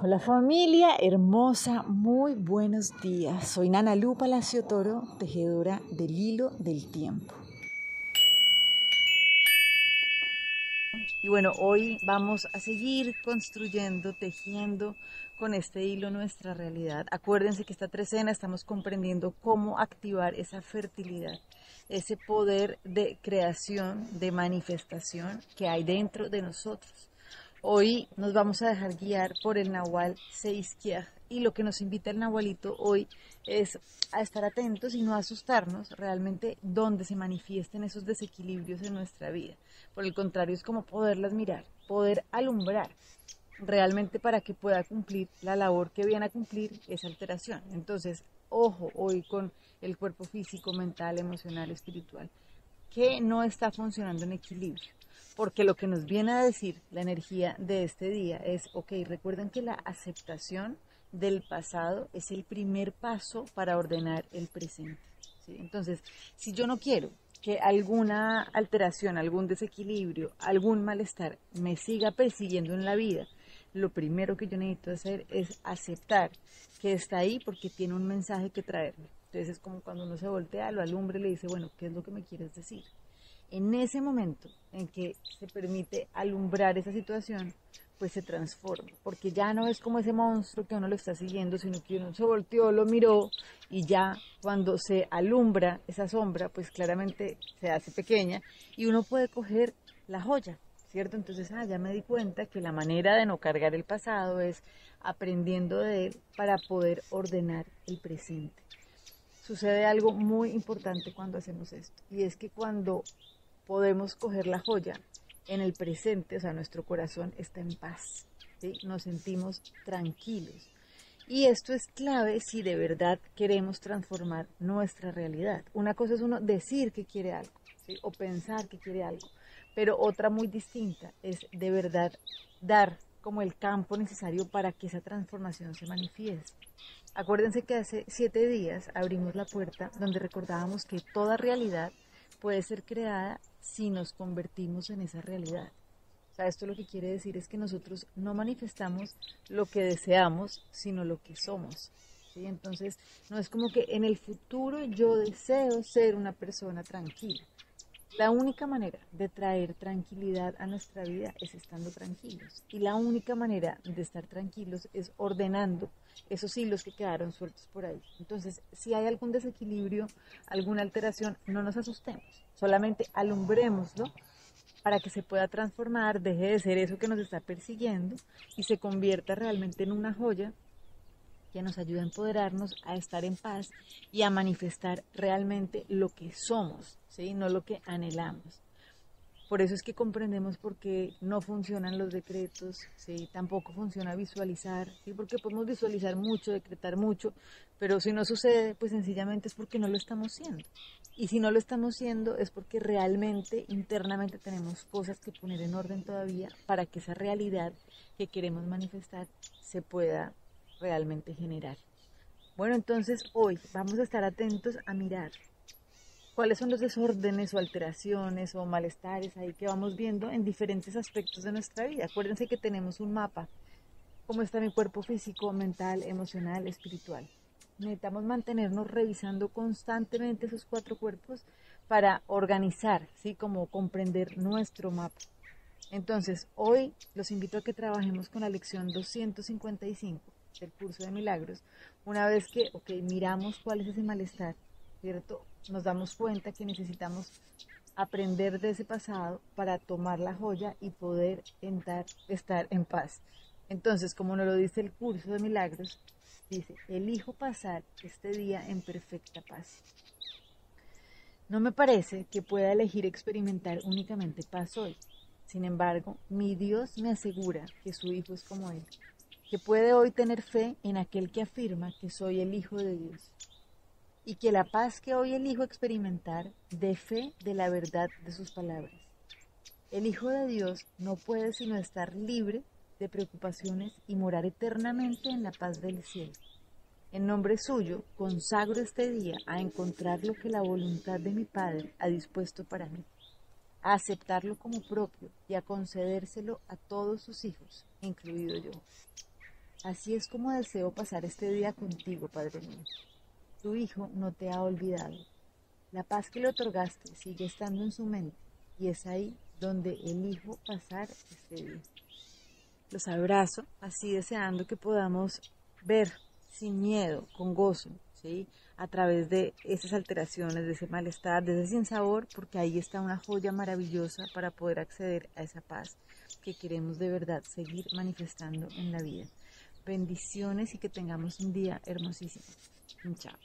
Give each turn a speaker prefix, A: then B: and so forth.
A: Hola familia hermosa, muy buenos días. Soy Nana Lu Palacio Toro, tejedora del hilo del tiempo. Y bueno, hoy vamos a seguir construyendo, tejiendo con este hilo nuestra realidad. Acuérdense que esta trecena estamos comprendiendo cómo activar esa fertilidad, ese poder de creación, de manifestación que hay dentro de nosotros Hoy nos vamos a dejar guiar por el Nahual Seisquiaj y lo que nos invita el Nahualito hoy es a estar atentos y no asustarnos realmente donde se manifiesten esos desequilibrios en nuestra vida. Por el contrario, es como poderlas mirar, poder alumbrar realmente para que pueda cumplir la labor que viene a cumplir esa alteración. Entonces, ojo hoy con el cuerpo físico, mental, emocional, espiritual, que no está funcionando en equilibrio porque lo que nos viene a decir la energía de este día es, ok, recuerden que la aceptación del pasado es el primer paso para ordenar el presente. Entonces, si yo no quiero que alguna alteración, algún desequilibrio, algún malestar me siga persiguiendo en la vida, lo primero que yo necesito hacer es aceptar que está ahí porque tiene un mensaje que traerme. Entonces es como cuando uno se voltea, lo alumbre y le dice, bueno, ¿qué es lo que me quieres decir? En ese momento en que se permite alumbrar esa situación, pues se transforma, porque ya no es como ese monstruo que uno lo está siguiendo, sino que uno se volteó, lo miró y ya cuando se alumbra esa sombra, pues claramente se hace pequeña y uno puede coger la joya, ¿cierto? Entonces, ah, ya me di cuenta que la manera de no cargar el pasado es aprendiendo de él para poder ordenar el presente. Sucede algo muy importante cuando hacemos esto, y es que cuando podemos coger la joya en el presente, o sea, nuestro corazón está en paz, nos sentimos tranquilos. Y esto es clave si de verdad queremos transformar nuestra realidad. Una cosa es uno decir que quiere algo o pensar que quiere algo, pero otra muy distinta es de verdad dar como el campo necesario para que esa transformación se manifieste. Acuérdense que hace siete días abrimos la puerta donde recordábamos que toda realidad puede ser creada si nos convertimos en esa realidad. O sea, esto lo que quiere decir es que nosotros no manifestamos lo que deseamos, sino lo que somos. ¿sí? Entonces, no es como que en el futuro yo deseo ser una persona tranquila. La única manera de traer tranquilidad a nuestra vida es estando tranquilos. Y la única manera de estar tranquilos es ordenando esos hilos que quedaron sueltos por ahí. Entonces, si hay algún desequilibrio, alguna alteración, no nos asustemos, solamente alumbremoslo para que se pueda transformar, deje de ser eso que nos está persiguiendo y se convierta realmente en una joya que nos ayude a empoderarnos, a estar en paz y a manifestar realmente lo que somos, ¿sí? no lo que anhelamos. Por eso es que comprendemos por qué no funcionan los decretos, ¿sí? tampoco funciona visualizar, ¿sí? porque podemos visualizar mucho, decretar mucho, pero si no sucede, pues sencillamente es porque no lo estamos haciendo. Y si no lo estamos haciendo es porque realmente internamente tenemos cosas que poner en orden todavía para que esa realidad que queremos manifestar se pueda realmente generar. Bueno, entonces hoy vamos a estar atentos a mirar cuáles son los desórdenes o alteraciones o malestares ahí que vamos viendo en diferentes aspectos de nuestra vida. Acuérdense que tenemos un mapa, cómo está mi cuerpo físico, mental, emocional, espiritual. Necesitamos mantenernos revisando constantemente esos cuatro cuerpos para organizar, ¿sí? Como comprender nuestro mapa. Entonces, hoy los invito a que trabajemos con la lección 255 del curso de milagros. Una vez que, ok, miramos cuál es ese malestar, ¿cierto? Nos damos cuenta que necesitamos aprender de ese pasado para tomar la joya y poder entrar, estar en paz. Entonces, como nos lo dice el curso de milagros, dice, elijo pasar este día en perfecta paz. No me parece que pueda elegir experimentar únicamente paz hoy. Sin embargo, mi Dios me asegura que su Hijo es como Él, que puede hoy tener fe en aquel que afirma que soy el Hijo de Dios y que la paz que hoy elijo experimentar dé fe de la verdad de sus palabras. El Hijo de Dios no puede sino estar libre de preocupaciones y morar eternamente en la paz del cielo. En nombre suyo, consagro este día a encontrar lo que la voluntad de mi Padre ha dispuesto para mí, a aceptarlo como propio y a concedérselo a todos sus hijos, incluido yo. Así es como deseo pasar este día contigo, Padre mío. Tu Hijo no te ha olvidado. La paz que le otorgaste sigue estando en su mente y es ahí donde elijo pasar este día. Los abrazo, así deseando que podamos ver sin miedo, con gozo, ¿sí? a través de esas alteraciones, de ese malestar, de ese sinsabor, porque ahí está una joya maravillosa para poder acceder a esa paz que queremos de verdad seguir manifestando en la vida. Bendiciones y que tengamos un día hermosísimo. Chao.